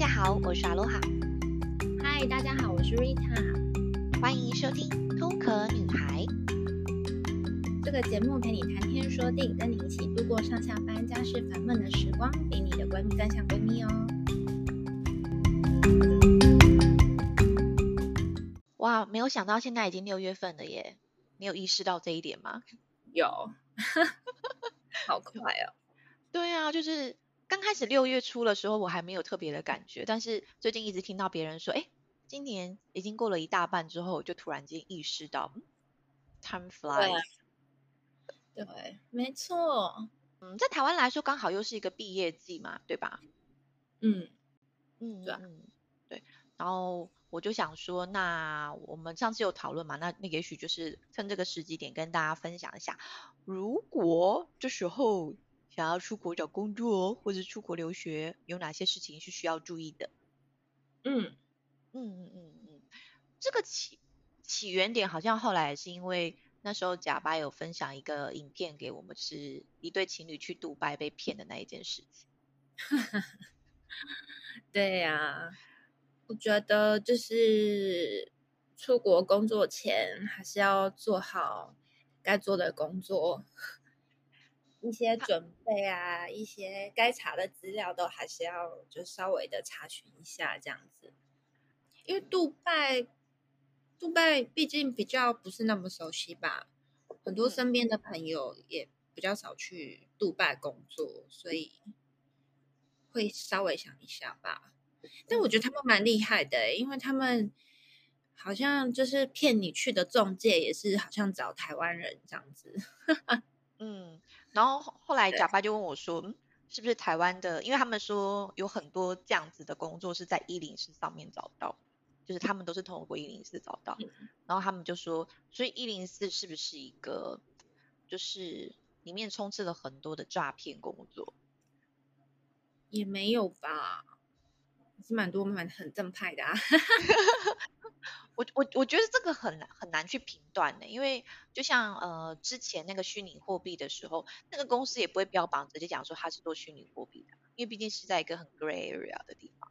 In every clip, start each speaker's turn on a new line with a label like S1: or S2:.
S1: 家好，我是阿罗哈。
S2: 嗨，大家好，我是 Rita。
S1: 欢迎收听《偷壳女孩》
S2: 这个节目，陪你谈天说地，跟你一起度过上下班、家事烦闷的时光，比你的闺蜜更像闺蜜哦。
S1: 哇，没有想到现在已经六月份了耶！你有意识到这一点吗？
S2: 有，好快哦。
S1: 对啊，就是。刚开始六月初的时候，我还没有特别的感觉，但是最近一直听到别人说，哎，今年已经过了一大半之后，就突然间意识到，time flies。
S2: 对，对，没错。
S1: 嗯，在台湾来说，刚好又是一个毕业季嘛，对吧？
S2: 嗯
S1: 嗯对嗯，对。然后我就想说，那我们上次有讨论嘛，那那也许就是趁这个时机点跟大家分享一下，如果这时候。想要出国找工作或者出国留学，有哪些事情是需要注意的？
S2: 嗯
S1: 嗯嗯嗯嗯，这个起起源点好像后来是因为那时候假巴有分享一个影片给我们，是一对情侣去杜拜被骗的那一件事情。
S2: 对呀、啊，我觉得就是出国工作前还是要做好该做的工作。一些准备啊，一些该查的资料都还是要就稍微的查询一下这样子，因为杜拜，杜拜毕竟比较不是那么熟悉吧，很多身边的朋友也比较少去杜拜工作，所以会稍微想一下吧。但我觉得他们蛮厉害的，因为他们好像就是骗你去的中介也是好像找台湾人这样子，
S1: 嗯。然后后来假巴就问我说：“嗯，是不是台湾的？因为他们说有很多这样子的工作是在一零四上面找到，就是他们都是通过一零四找到。然后他们就说，所以一零四是不是一个，就是里面充斥了很多的诈骗工作？
S2: 也没有吧，是蛮多蛮很正派的啊。”
S1: 我我我觉得这个很难很难去评断的，因为就像呃之前那个虚拟货币的时候，那个公司也不会标榜直接讲说它是做虚拟货币的，因为毕竟是在一个很 gray area 的地方。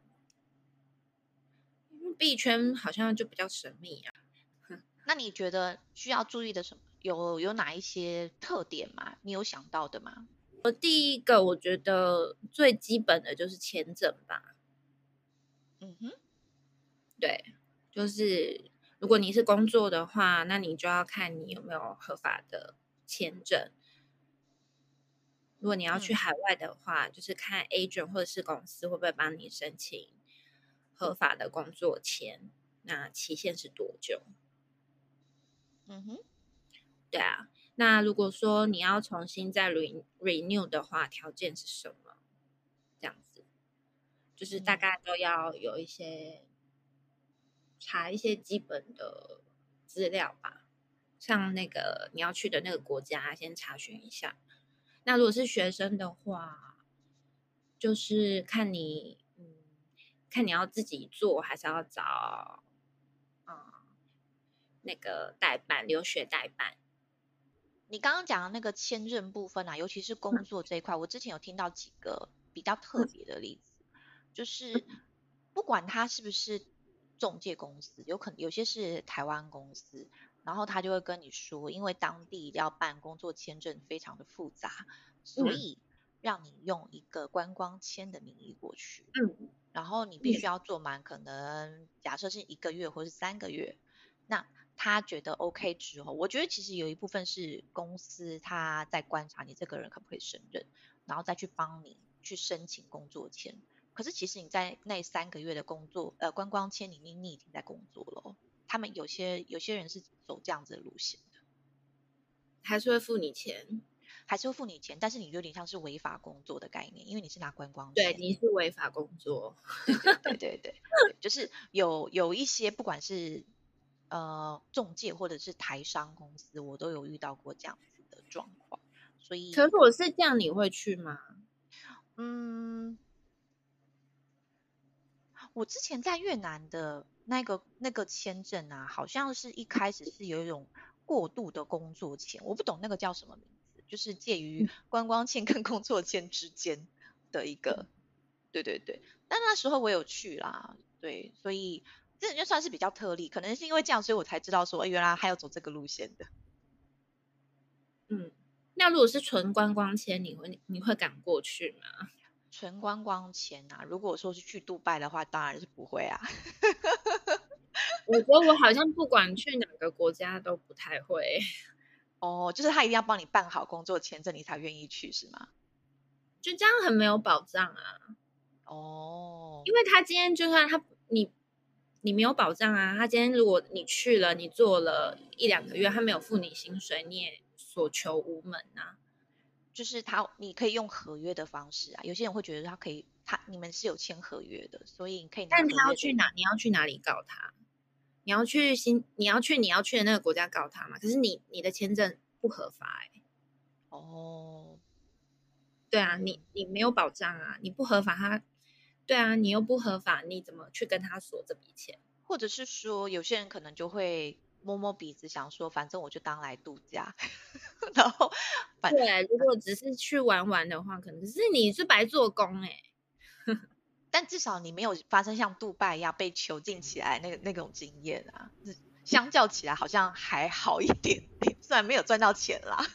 S2: 币圈好像就比较神秘啊。
S1: 那你觉得需要注意的什么？有有哪一些特点吗？你有想到的吗？
S2: 我第一个我觉得最基本的就是签证吧。
S1: 嗯哼，
S2: 对。就是如果你是工作的话，那你就要看你有没有合法的签证。如果你要去海外的话，嗯、就是看 agent 或者是公司会不会帮你申请合法的工作签，那期限是多久？
S1: 嗯哼，
S2: 对啊。那如果说你要重新再 re renew 的话，条件是什么？这样子，就是大概都要有一些。查一些基本的资料吧，像那个你要去的那个国家，先查询一下。那如果是学生的话，就是看你，嗯，看你要自己做，还是要找，嗯，那个代办，留学代办。
S1: 你刚刚讲的那个签证部分啊，尤其是工作这一块，嗯，我之前有听到几个比较特别的例子，嗯，就是不管他是不是。中介公司有可能有些是台湾公司，然后他就会跟你说，因为当地要办工作签证非常的复杂，所以让你用一个观光签的名义过去。
S2: 嗯，
S1: 然后你必须要做满，可能假设是一个月或是三个月。那他觉得 OK 之后，我觉得其实有一部分是公司他在观察你这个人可不可以胜任，然后再去帮你去申请工作签。可是其实你在那三个月的工作，呃，观光签里面，你已经在工作了。他们有些有些人是走这样子的路线的，
S2: 还是会付你钱，
S1: 还是会付你钱，但是你有点像是违法工作的概念，因为你是拿观光签。
S2: 对，你是违法工作。
S1: 对对对对，就是有有一些不管是呃中介或者是台商公司，我都有遇到过这样子的状况。所以，
S2: 可是我是这样，你会去吗？
S1: 嗯。我之前在越南的那个那个签证啊，好像是一开始是有一种过渡的工作签，我不懂那个叫什么名字，就是介于观光签跟工作签之间的一个，对对对。但那时候我有去啦，对，所以这就算是比较特例，可能是因为这样，所以我才知道说，哎原来还有走这个路线的。
S2: 嗯，那如果是纯观光签，你会你会敢过去吗？
S1: 纯观光签啊，如果说是去杜拜的话，当然是不会啊。
S2: 我觉得我好像不管去哪个国家都不太会。
S1: 哦，就是他一定要帮你办好工作签证，你才愿意去是吗？
S2: 就这样很没有保障啊！
S1: 哦，
S2: 因为他今天就算他你你没有保障啊，他今天如果你去了，你做了一两个月，他没有付你薪水，你也所求无门啊。
S1: 就是他，你可以用合约的方式啊。有些人会觉得他可以，他你们是有签合约的，所以你可以拿。
S2: 但他要去哪？你要去哪里告他？你要去新，你要去你要去的那个国家告他嘛？可是你你的签证不合法哎、欸。
S1: 哦，
S2: 对啊，你你没有保障啊，你不合法他，对啊，你又不合法，你怎么去跟他说这笔钱？
S1: 或者是说，有些人可能就会摸摸鼻子，想说反正我就当来度假，然后反
S2: 对，如果只是去玩玩的话，可能是你是白做工哎、欸。
S1: 但至少你没有发生像杜拜一样被囚禁起来那个那种经验啊，相较起来好像还好一点点，虽然没有赚到钱啦。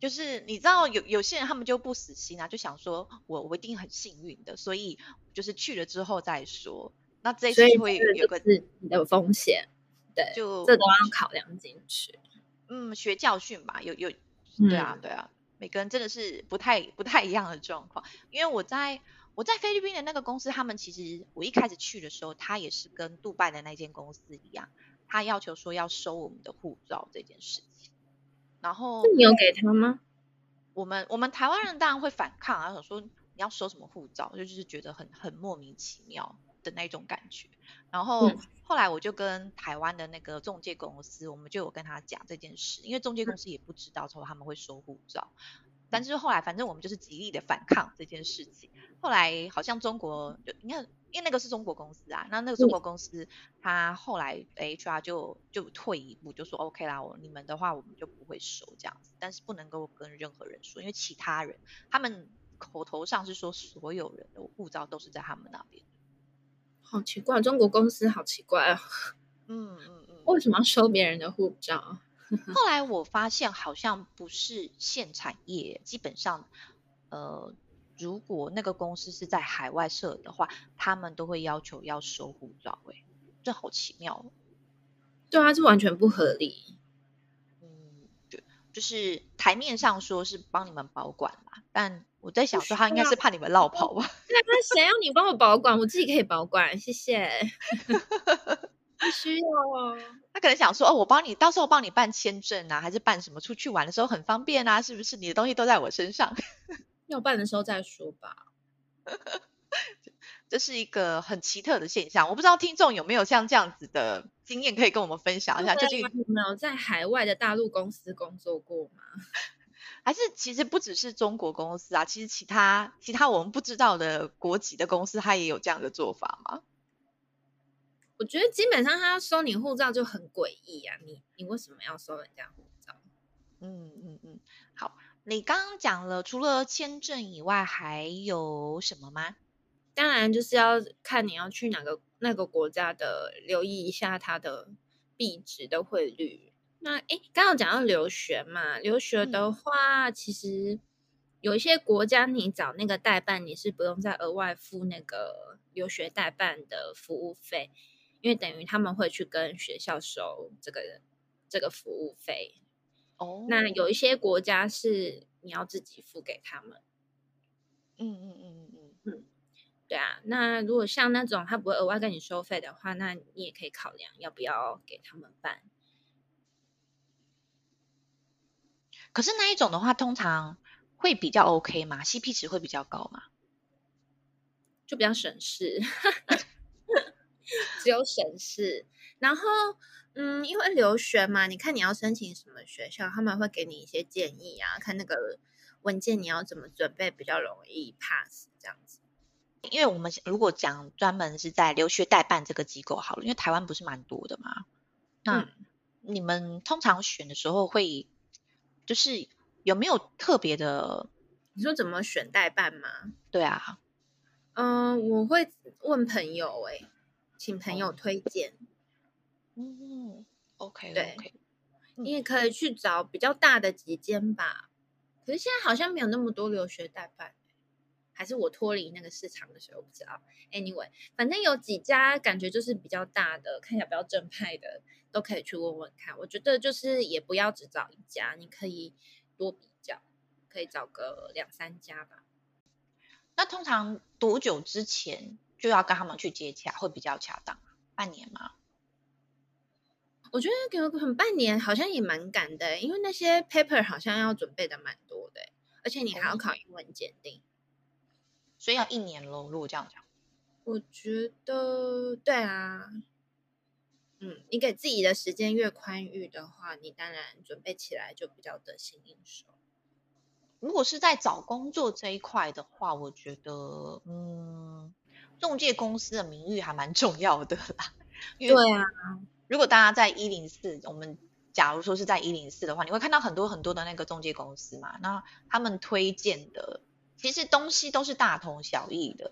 S1: 就是你知道有有些人他们就不死心啊，就想说我我一定很幸运的，所以就是去了之后再说。那这一次会有个
S2: 自己的风险，对，
S1: 就
S2: 这都要考量进去。
S1: 嗯，学教训吧，有有，对啊对啊，每个人真的是不太不太一样的状况，因为我在。我在菲律宾的那个公司，他们其实我一开始去的时候，他也是跟杜拜的那间公司一样，他要求说要收我们的护照这件事情。然后
S2: 你有给他吗？
S1: 我们我们台湾人当然会反抗啊，想说你要收什么护照，就是觉得很很莫名其妙的那种感觉。然后后来我就跟台湾的那个中介公司，我们就有跟他讲这件事，因为中介公司也不知道说他们会收护照。但是后来，反正我们就是极力的反抗这件事情。后来好像中国就你看，因为那个是中国公司啊，那那个中国公司他后来 HR 就就退一步，就说 OK 啦，我你们的话我们就不会收这样子，但是不能够跟任何人说，因为其他人他们口头上是说所有人的护照都是在他们那边。
S2: 好奇怪，中国公司好奇怪啊、哦。嗯嗯嗯，为什么要收别人的护照？
S1: 后来我发现好像不是现产业，基本上，呃，如果那个公司是在海外设的话，他们都会要求要收护照。哎，这好奇妙。
S2: 对啊，这完全不合理。
S1: 就是台面上说是帮你们保管嘛，但我在想说他应该是怕你们落跑吧？
S2: 那他谁要你帮我保管？我自己可以保管，谢谢。不需要啊，
S1: 他可能想说哦，我帮你，到时候帮你办签证啊，还是办什么出去玩的时候很方便啊，是不是？你的东西都在我身上，
S2: 要办的时候再说吧。
S1: 这是一个很奇特的现象，我不知道听众有没有像这样子的经验可以跟我们分享一下。就
S2: 有没有在海外的大陆公司工作过吗？
S1: 还是其实不只是中国公司啊，其实其他其他我们不知道的国籍的公司，它也有这样的做法吗？
S2: 我觉得基本上他要收你护照就很诡异啊！你你为什么要收人家护照？
S1: 嗯嗯嗯，好，你刚刚讲了，除了签证以外，还有什么吗？
S2: 当然就是要看你要去哪个那个国家的，留意一下它的币值的汇率。那诶，刚刚讲到留学嘛，留学的话，嗯、其实有一些国家你找那个代办，你是不用再额外付那个留学代办的服务费。因为等于他们会去跟学校收这个这个服务费哦。Oh. 那有一些国家是你要自己付给他们。
S1: 嗯嗯嗯嗯
S2: 嗯，对啊。那如果像那种他不会额外跟你收费的话，那你也可以考量要不要给他们办。
S1: 可是那一种的话，通常会比较 OK 吗？CP 值会比较高吗？
S2: 就比较省事。只有省事，然后，嗯，因为留学嘛，你看你要申请什么学校，他们会给你一些建议啊，看那个文件你要怎么准备比较容易 pass 这样子。
S1: 因为我们如果讲专门是在留学代办这个机构好了，因为台湾不是蛮多的嘛，那你们通常选的时候会，就是有没有特别的？
S2: 你说怎么选代办吗？
S1: 对啊。
S2: 嗯，我会问朋友、欸，哎，请朋友推荐。
S1: 嗯，OK，对
S2: 你也可以去找比较大的几间吧。可是现在好像没有那么多留学代办，还是我脱离那个市场的时候不知道。Anyway，反正有几家感觉就是比较大的，看起来比较正派的，都可以去问问看。我觉得就是也不要只找一家，你可以多比较，可以找个两三家吧。
S1: 那通常多久之前就要跟他们去接洽会比较恰当？半年吗？
S2: 我觉得给可能半年好像也蛮赶的，因为那些 paper 好像要准备的蛮多的，而且你还要考英文检定，
S1: 所以要一年喽。如果这样讲，
S2: 我觉得对啊，嗯，你给自己的时间越宽裕的话，你当然准备起来就比较得心应手。
S1: 如果是在找工作这一块的话，我觉得，嗯，中介公司的名誉还蛮重要的啦。
S2: 对啊。
S1: 如果大家在一零四，我们假如说是在一零四的话，你会看到很多很多的那个中介公司嘛。那他们推荐的其实东西都是大同小异的，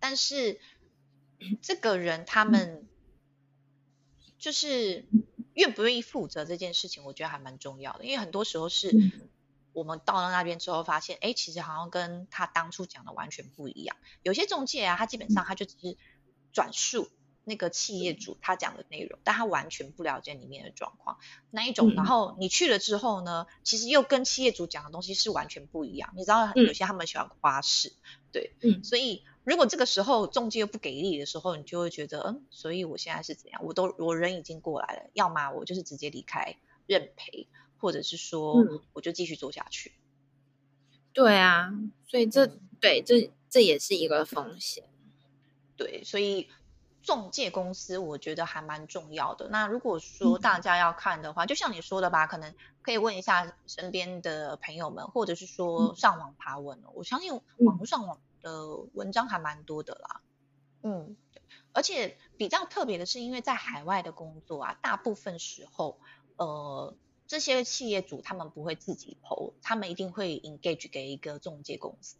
S1: 但是这个人他们就是愿不愿意负责这件事情，我觉得还蛮重要的。因为很多时候是我们到了那边之后发现，哎，其实好像跟他当初讲的完全不一样。有些中介啊，他基本上他就只是转述。那个企业主他讲的内容，但他完全不了解里面的状况，那一种。然后你去了之后呢，其实又跟企业主讲的东西是完全不一样。你知道有些他们喜欢花式，对，嗯，所以如果这个时候中介又不给力的时候，你就会觉得，嗯，所以我现在是怎样？我都我人已经过来了，要么我就是直接离开认赔，或者是说我就继续做下去。
S2: 对啊，所以这对这这也是一个风险。
S1: 对，所以。仲介公司我觉得还蛮重要的。那如果说大家要看的话，嗯、就像你说的吧，可能可以问一下身边的朋友们，或者是说上网爬文、嗯、我相信网络上网的文章还蛮多的啦。嗯，而且比较特别的是，因为在海外的工作啊，大部分时候，呃，这些企业主他们不会自己 po，他们一定会 engage 给一个中介公司。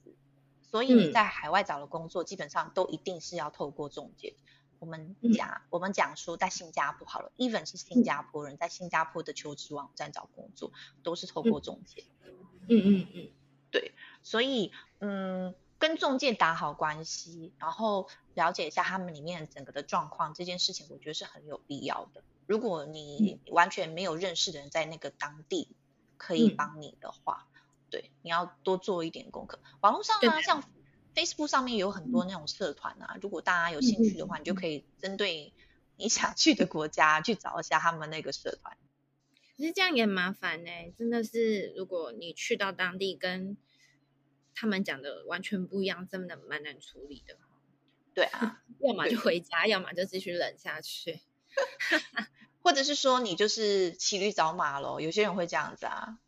S1: 所以你在海外找的工作，基本上都一定是要透过中介。我们讲，嗯、我们讲说，在新加坡好了，even 是新加坡人，在新加坡的求职网站找工作，都是透过中介。
S2: 嗯嗯嗯，
S1: 对，所以嗯，跟中介打好关系，然后了解一下他们里面整个的状况，这件事情我觉得是很有必要的。如果你完全没有认识的人在那个当地可以帮你的话，嗯、对，你要多做一点功课。网络上呢，像。Facebook 上面有很多那种社团啊，如果大家有兴趣的话，你就可以针对你想去的国家去找一下他们那个社团。
S2: 可是这样也麻烦呢、欸，真的是，如果你去到当地跟他们讲的完全不一样，真的蛮难处理的。
S1: 对啊，
S2: 要么就回家，要么就继续冷下去，
S1: 或者是说你就是骑驴找马咯，有些人会这样子啊。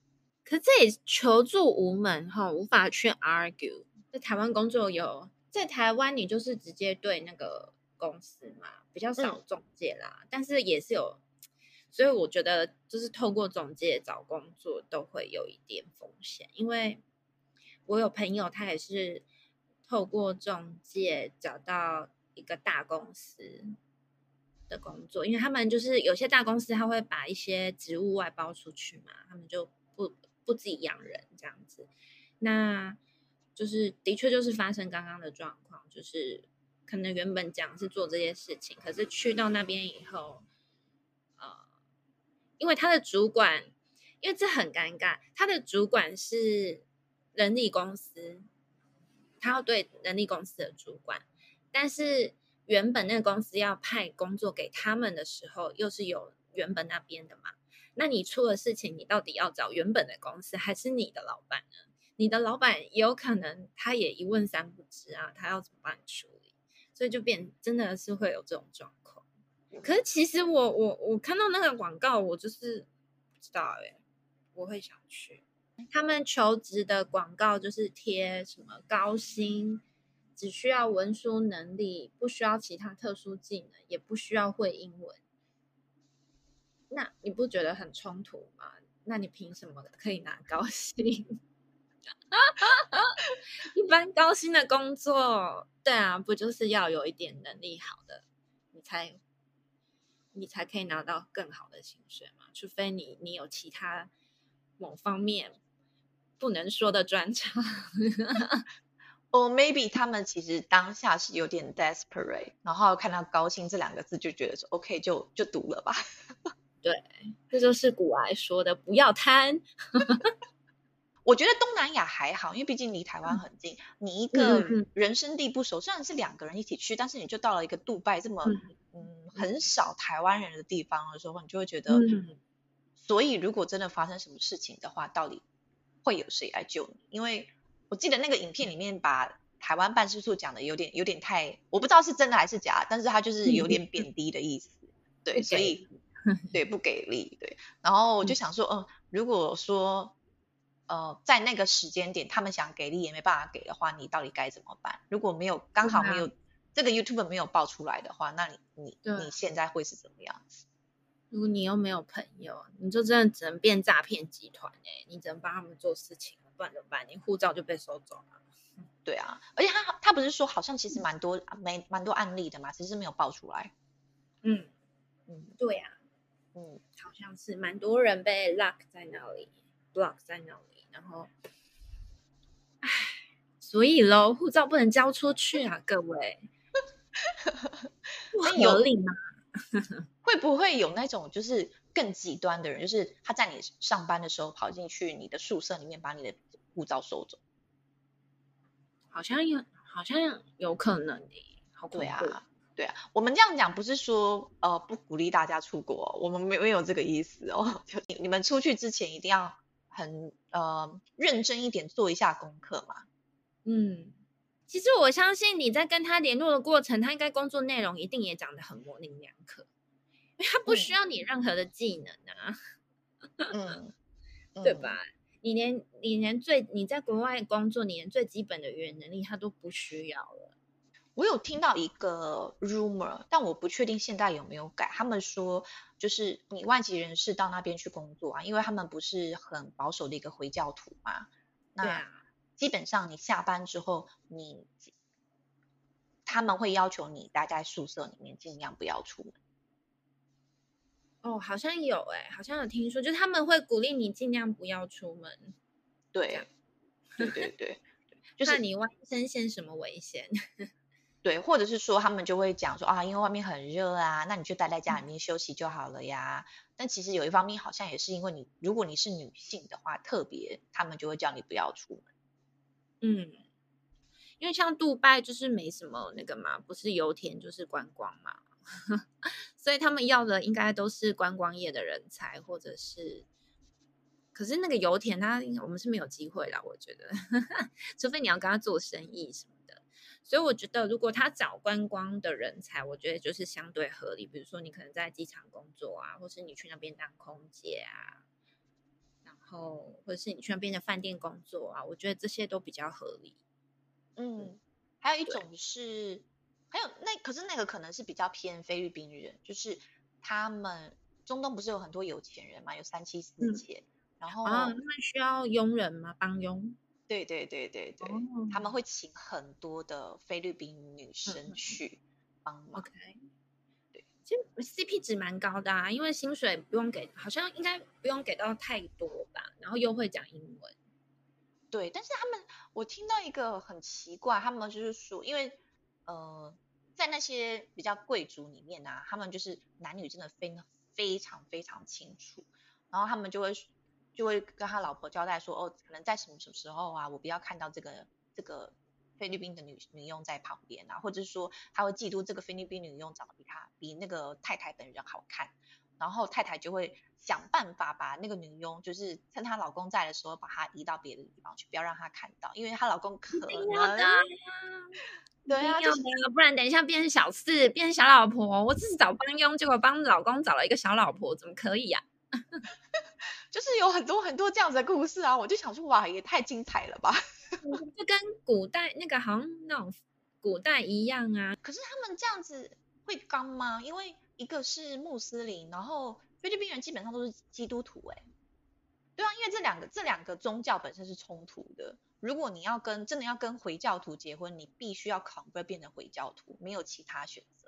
S2: 可是这也求助无门哈，无法去 argue。在台湾工作有，在台湾你就是直接对那个公司嘛，比较少中介啦，嗯、但是也是有，所以我觉得就是透过中介找工作都会有一点风险，因为我有朋友他也是透过中介找到一个大公司的工作，因为他们就是有些大公司他会把一些职务外包出去嘛，他们就不不自己养人这样子，那。就是的确就是发生刚刚的状况，就是可能原本讲是做这些事情，可是去到那边以后，呃，因为他的主管，因为这很尴尬，他的主管是人力公司，他要对人力公司的主管，但是原本那个公司要派工作给他们的时候，又是有原本那边的嘛，那你出了事情，你到底要找原本的公司，还是你的老板呢？你的老板也有可能，他也一问三不知啊，他要怎么帮你处理？所以就变真的是会有这种状况。可是其实我我我看到那个广告，我就是不知道哎、我会想去。他们求职的广告就是贴什么高薪，只需要文书能力，不需要其他特殊技能，也不需要会英文。那你不觉得很冲突吗？那你凭什么可以拿高薪？一般高薪的工作，对啊，不就是要有一点能力好的，你才你才可以拿到更好的薪水嘛？除非你你有其他某方面不能说的专长。
S1: 哦、oh,，maybe 他们其实当下是有点 desperate，然后看到高薪这两个字就觉得说 OK 就就读了吧。
S2: 对，这就是古来说的不要贪。
S1: 我觉得东南亚还好，因为毕竟离台湾很近。嗯、你一个人生地不熟，虽然是两个人一起去，但是你就到了一个杜拜这么嗯，嗯很少台湾人的地方的时候，你就会觉得，嗯、所以如果真的发生什么事情的话，到底会有谁来救你？因为我记得那个影片里面把台湾办事处讲的有点有点太，我不知道是真的还是假，但是他就是有点贬低的意思，嗯、对，所以对不给力，对。然后我就想说，嗯、呃，如果说。呃，在那个时间点，他们想给力也没办法给的话，你到底该怎么办？如果没有刚好没有、啊、这个 YouTube 没有爆出来的话，那你你你现在会是怎么样子？
S2: 如果你又没有朋友，你就真的只能变诈骗集团哎、欸，你只能帮他们做事情，不然怎么办？你护照就被收走了。
S1: 对啊，而且他他不是说好像其实蛮多没蛮多案例的嘛，只是没有爆出来。
S2: 嗯嗯，对呀、啊，嗯，好像是蛮多人被 lock 在那里，block 在那里。然后，唉，所以喽，护照不能交出去啊，各位。那有理吗？
S1: 会不会有那种就是更极端的人，就是他在你上班的时候跑进去你的宿舍里面，把你的护照收走？
S2: 好像有，好像有可能的。好。
S1: 对啊，对啊。我们这样讲不是说呃不鼓励大家出国，我们没没有这个意思哦。就你们出去之前一定要。很呃认真一点做一下功课嘛。
S2: 嗯，其实我相信你在跟他联络的过程，他应该工作内容一定也讲得很模棱两可，因为他不需要你任何的技能啊。
S1: 嗯，
S2: 对吧？你连你连最你在国外工作，你连最基本的语言能力他都不需要了。
S1: 我有听到一个 rumor，但我不确定现在有没有改。他们说，就是你外籍人士到那边去工作啊，因为他们不是很保守的一个回教徒嘛。那基本上你下班之后，你他们会要求你待在宿舍里面，尽量不要出门。
S2: 哦，好像有哎、欸，好像有听说，就他们会鼓励你尽量不要出门。
S1: 对，对对对，
S2: 就是你万一身陷什么危险。
S1: 对，或者是说他们就会讲说啊，因为外面很热啊，那你就待在家里面休息就好了呀。嗯、但其实有一方面好像也是因为你，如果你是女性的话，特别他们就会叫你不要出门。
S2: 嗯，因为像杜拜就是没什么那个嘛，不是油田就是观光嘛，所以他们要的应该都是观光业的人才，或者是，可是那个油田他我们是没有机会啦，我觉得，除非你要跟他做生意什么。所以我觉得，如果他找观光的人才，我觉得就是相对合理。比如说，你可能在机场工作啊，或是你去那边当空姐啊，然后或者是你去那边的饭店工作啊，我觉得这些都比较合理。
S1: 嗯，还有一种是，还有那可是那个可能是比较偏菲律宾人，就是他们中东不是有很多有钱人嘛，有三妻四妾，嗯、然后
S2: 啊，他们需要佣人吗？帮佣？
S1: 对对对对对，哦、他们会请很多的菲律宾女生去帮忙。
S2: OK，对，其实 CP 值蛮高的啊，因为薪水不用给，好像应该不用给到太多吧，然后又会讲英文。
S1: 对，但是他们，我听到一个很奇怪，他们就是说，因为呃，在那些比较贵族里面啊，他们就是男女真的非常非常非常清楚，然后他们就会。就会跟他老婆交代说，哦，可能在什么什么时候啊，我不要看到这个这个菲律宾的女女佣在旁边啊，或者是说他会嫉妒这个菲律宾女佣长得比他比那个太太本人好看，然后太太就会想办法把那个女佣，就是趁她老公在的时候，把她移到别的地方去，不要让她看到，因为她老公可能，
S2: 对啊，就是不然等一下变成小四，变成小老婆，我只是找帮佣，结果帮老公找了一个小老婆，怎么可以呀？
S1: 就是有很多很多这样子的故事啊，我就想说，哇，也太精彩了吧！
S2: 就跟古代那个好像那种古代一样啊。
S1: 可是他们这样子会刚吗？因为一个是穆斯林，然后菲律宾人基本上都是基督徒，哎。对啊，因为这两个这两个宗教本身是冲突的。如果你要跟真的要跟回教徒结婚，你必须要 convert 变成回教徒，没有其他选择。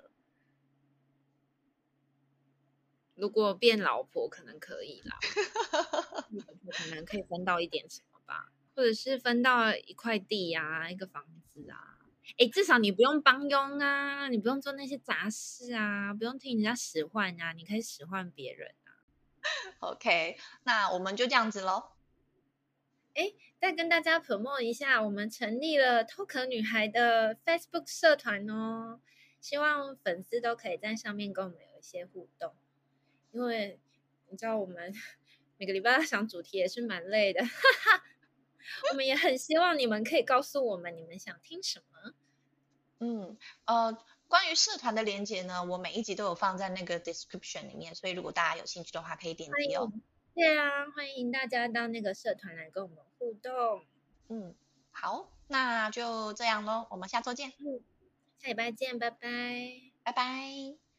S2: 如果变老婆可能可以啦，可能可以分到一点什么吧，或者是分到一块地啊，一个房子啊。哎，至少你不用帮佣啊，你不用做那些杂事啊，不用听人家使唤啊，你可以使唤别人啊。
S1: OK，那我们就这样子喽。
S2: 哎，再跟大家 promote 一下，我们成立了 Talker 女孩的 Facebook 社团哦，希望粉丝都可以在上面跟我们有一些互动，因为你知道我们每个礼拜要想主题也是蛮累的，哈哈。我们也很希望你们可以告诉我们你们想听什么。
S1: 嗯，呃，关于社团的连接呢，我每一集都有放在那个 description 里面，所以如果大家有兴趣的话，可以点击哦。
S2: 对啊，欢迎大家到那个社团来跟我们互动。
S1: 嗯，好，那就这样喽，我们下周见。
S2: 嗯，下礼拜见，拜拜，
S1: 拜拜。